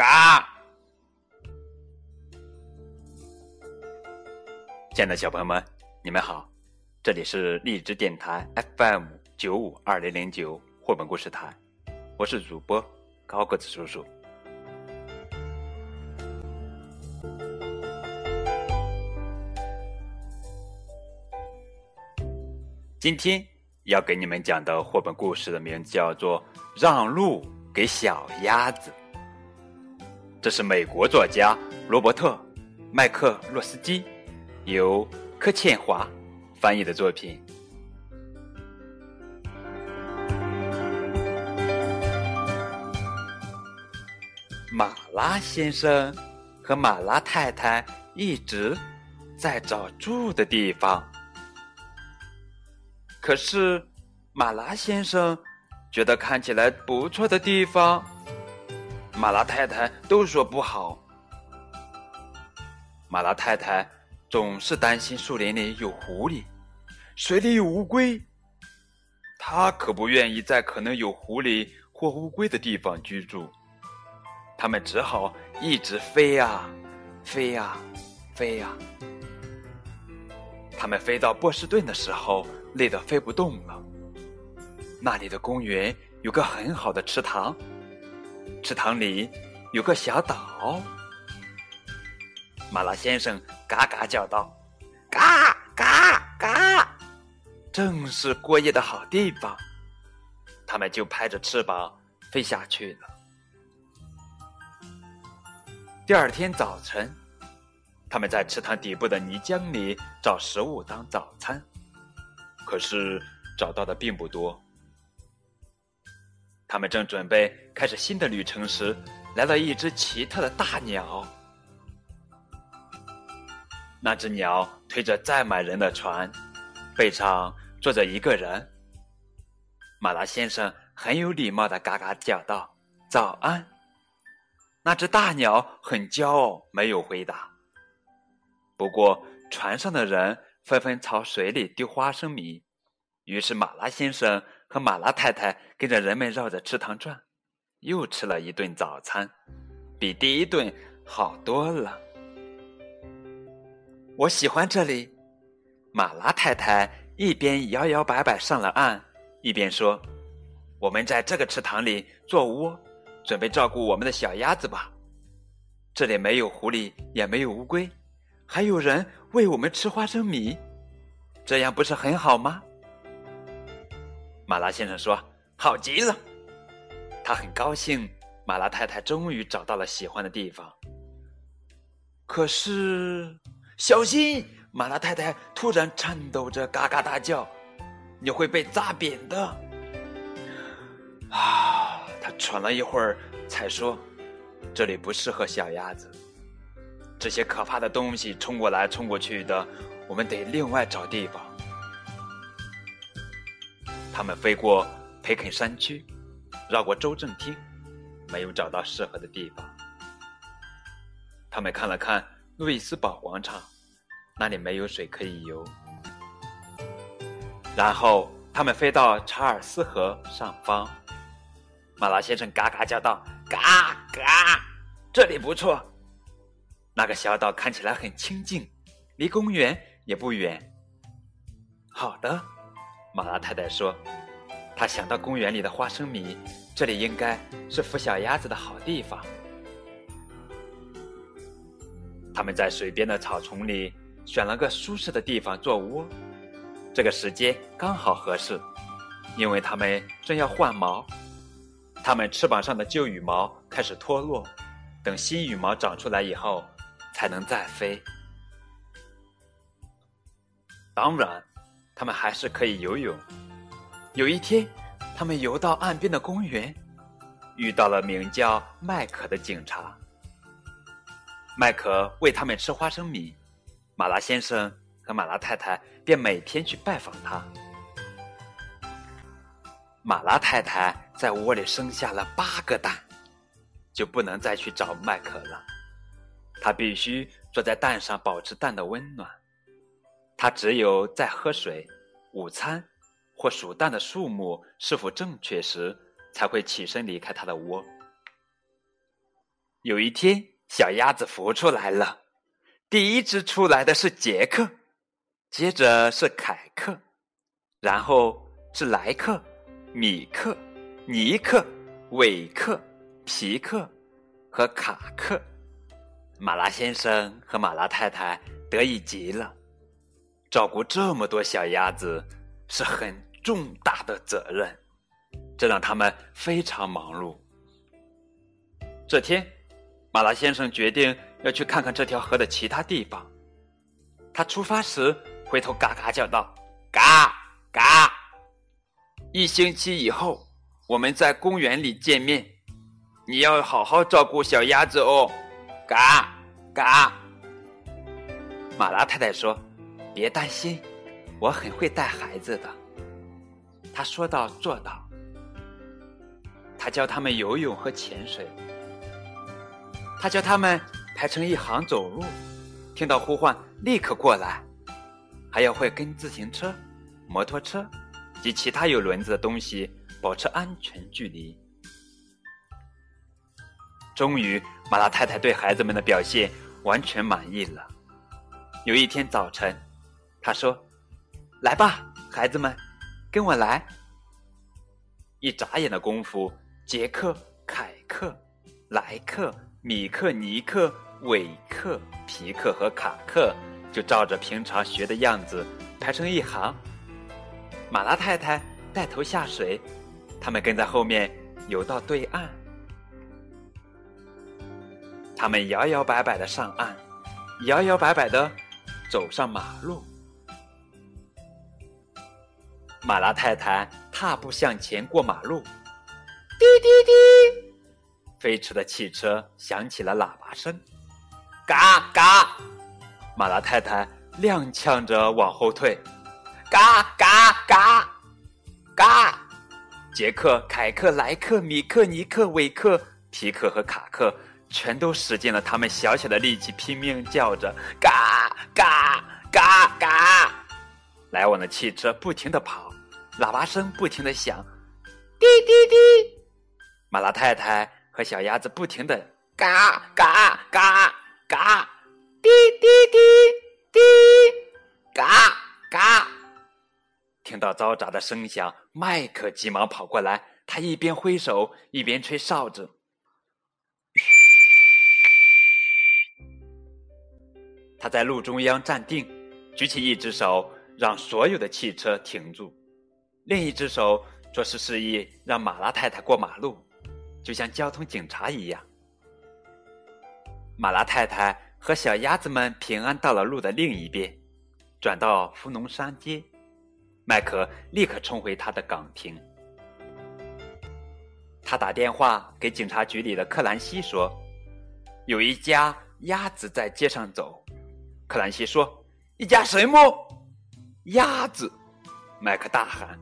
嘎！亲爱的小朋友们，你们好，这里是荔枝电台 FM 九五二零零九绘本故事台，我是主播高个子叔叔。今天要给你们讲的绘本故事的名字叫做《让路给小鸭子》，这是美国作家罗伯特·麦克洛斯基由柯倩华翻译的作品。马拉先生和马拉太太一直在找住的地方。可是，马拉先生觉得看起来不错的地方，马拉太太都说不好。马拉太太总是担心树林里有狐狸，水里有乌龟，她可不愿意在可能有狐狸或乌龟的地方居住。他们只好一直飞呀，飞呀，飞呀。他们飞到波士顿的时候。累得飞不动了。那里的公园有个很好的池塘，池塘里有个小岛。马拉先生嘎嘎叫道：“嘎嘎嘎！”正是过夜的好地方。他们就拍着翅膀飞下去了。第二天早晨，他们在池塘底部的泥浆里找食物当早餐。可是找到的并不多。他们正准备开始新的旅程时，来了一只奇特的大鸟。那只鸟推着载满人的船，背上坐着一个人。马拉先生很有礼貌的嘎嘎叫道：“早安。”那只大鸟很骄傲，没有回答。不过船上的人。纷纷朝水里丢花生米，于是马拉先生和马拉太太跟着人们绕着池塘转，又吃了一顿早餐，比第一顿好多了。我喜欢这里，马拉太太一边摇摇摆摆上了岸，一边说：“我们在这个池塘里做窝，准备照顾我们的小鸭子吧。这里没有狐狸，也没有乌龟。”还有人喂我们吃花生米，这样不是很好吗？马拉先生说：“好极了。”他很高兴，马拉太太终于找到了喜欢的地方。可是，小心！马拉太太突然颤抖着嘎嘎大叫：“你会被砸扁的！”啊！他喘了一会儿，才说：“这里不适合小鸭子。”这些可怕的东西冲过来冲过去的，我们得另外找地方。他们飞过培肯山区，绕过州政厅，没有找到适合的地方。他们看了看路易斯堡广场，那里没有水可以游。然后他们飞到查尔斯河上方，马拉先生嘎嘎叫道：“嘎嘎，这里不错。”那个小岛看起来很清静，离公园也不远。好的，马拉太太说，她想到公园里的花生米，这里应该是孵小鸭子的好地方。他们在水边的草丛里选了个舒适的地方做窝，这个时间刚好合适，因为他们正要换毛，它们翅膀上的旧羽毛开始脱落，等新羽毛长出来以后。才能再飞。当然，他们还是可以游泳。有一天，他们游到岸边的公园，遇到了名叫麦克的警察。麦克喂他们吃花生米，马拉先生和马拉太太便每天去拜访他。马拉太太在窝里生下了八个蛋，就不能再去找麦克了。他必须坐在蛋上保持蛋的温暖。他只有在喝水、午餐或数蛋的数目是否正确时，才会起身离开他的窝。有一天，小鸭子孵出来了。第一只出来的是杰克，接着是凯克，然后是莱克、米克、尼克、韦克、皮克和卡克。马拉先生和马拉太太得意极了。照顾这么多小鸭子是很重大的责任，这让他们非常忙碌。这天，马拉先生决定要去看看这条河的其他地方。他出发时回头嘎嘎叫道：“嘎嘎！一星期以后，我们在公园里见面。你要好好照顾小鸭子哦。”嘎嘎，马拉太太说：“别担心，我很会带孩子的。”他说到做到。他教他们游泳和潜水，他教他们排成一行走路，听到呼唤立刻过来，还要会跟自行车、摩托车及其他有轮子的东西保持安全距离。终于，马拉太太对孩子们的表现完全满意了。有一天早晨，他说：“来吧，孩子们，跟我来。”一眨眼的功夫，杰克、凯克、莱克、米克、尼克、韦克、皮克和卡克就照着平常学的样子排成一行。马拉太太带头下水，他们跟在后面游到对岸。他们摇摇摆摆的上岸，摇摇摆摆的走上马路。马拉太太踏步向前过马路，滴滴滴，飞驰的汽车响起了喇叭声，嘎嘎，马拉太太踉跄着往后退，嘎嘎嘎。嘎，杰克、凯克、莱克、米克、尼克、韦克、皮克和卡克。全都使尽了他们小小的力气，拼命叫着“嘎嘎嘎嘎”，来往的汽车不停的跑，喇叭声不停的响，滴滴滴，马拉太太和小鸭子不停的“嘎嘎嘎嘎”，滴滴滴滴，嘎嘎。听到嘈杂的声响，麦克急忙跑过来，他一边挥手一边吹哨子。他在路中央站定，举起一只手让所有的汽车停住，另一只手做事示意让马拉太太过马路，就像交通警察一样。马拉太太和小鸭子们平安到了路的另一边，转到福农山街，麦克立刻冲回他的岗亭。他打电话给警察局里的克兰西说：“有一家鸭子在街上走。”克兰西说：“一家什么鸭子？”麦克大喊：“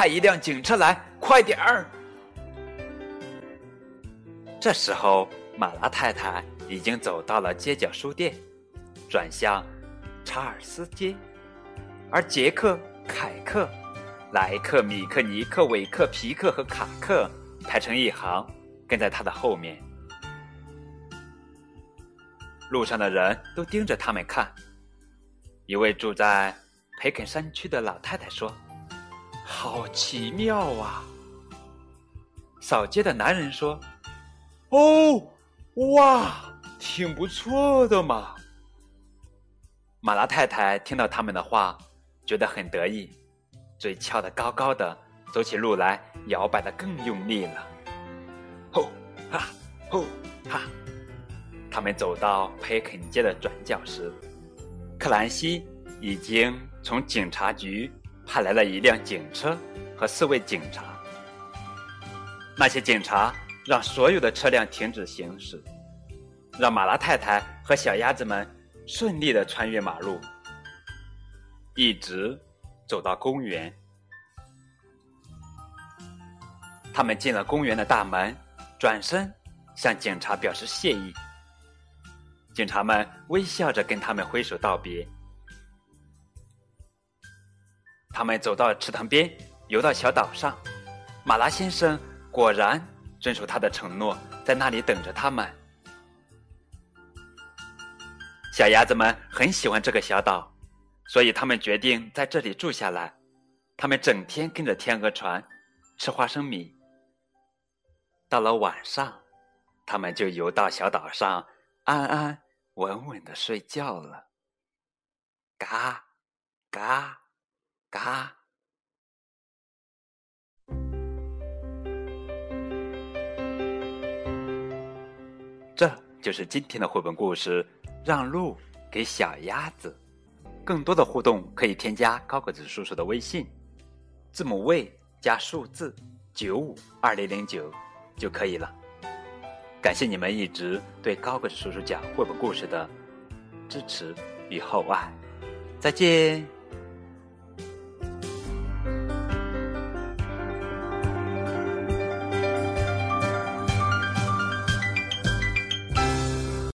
派一辆警车来，快点儿！”这时候，马拉太太已经走到了街角书店，转向查尔斯街，而杰克、凯克、莱克、米克、尼克、韦克、皮克和卡克排成一行，跟在他的后面。路上的人都盯着他们看。一位住在培肯山区的老太太说：“好奇妙啊！”扫街的男人说：“哦，哇，挺不错的嘛。”马拉太太听到他们的话，觉得很得意，嘴翘得高高的，走起路来摇摆得更用力了。吼哈，吼哈。他们走到培肯街的转角时，克兰西已经从警察局派来了一辆警车和四位警察。那些警察让所有的车辆停止行驶，让马拉太太和小鸭子们顺利的穿越马路，一直走到公园。他们进了公园的大门，转身向警察表示谢意。警察们微笑着跟他们挥手道别。他们走到池塘边，游到小岛上。马拉先生果然遵守他的承诺，在那里等着他们。小鸭子们很喜欢这个小岛，所以他们决定在这里住下来。他们整天跟着天鹅船吃花生米。到了晚上，他们就游到小岛上，安安稳稳的睡觉了。嘎，嘎，嘎。这就是今天的绘本故事，让路给小鸭子。更多的互动可以添加高个子叔叔的微信。字母 V 加数字九五二零零九就可以了。感谢你们一直对高个子叔叔讲绘本故事的支持与厚爱，再见。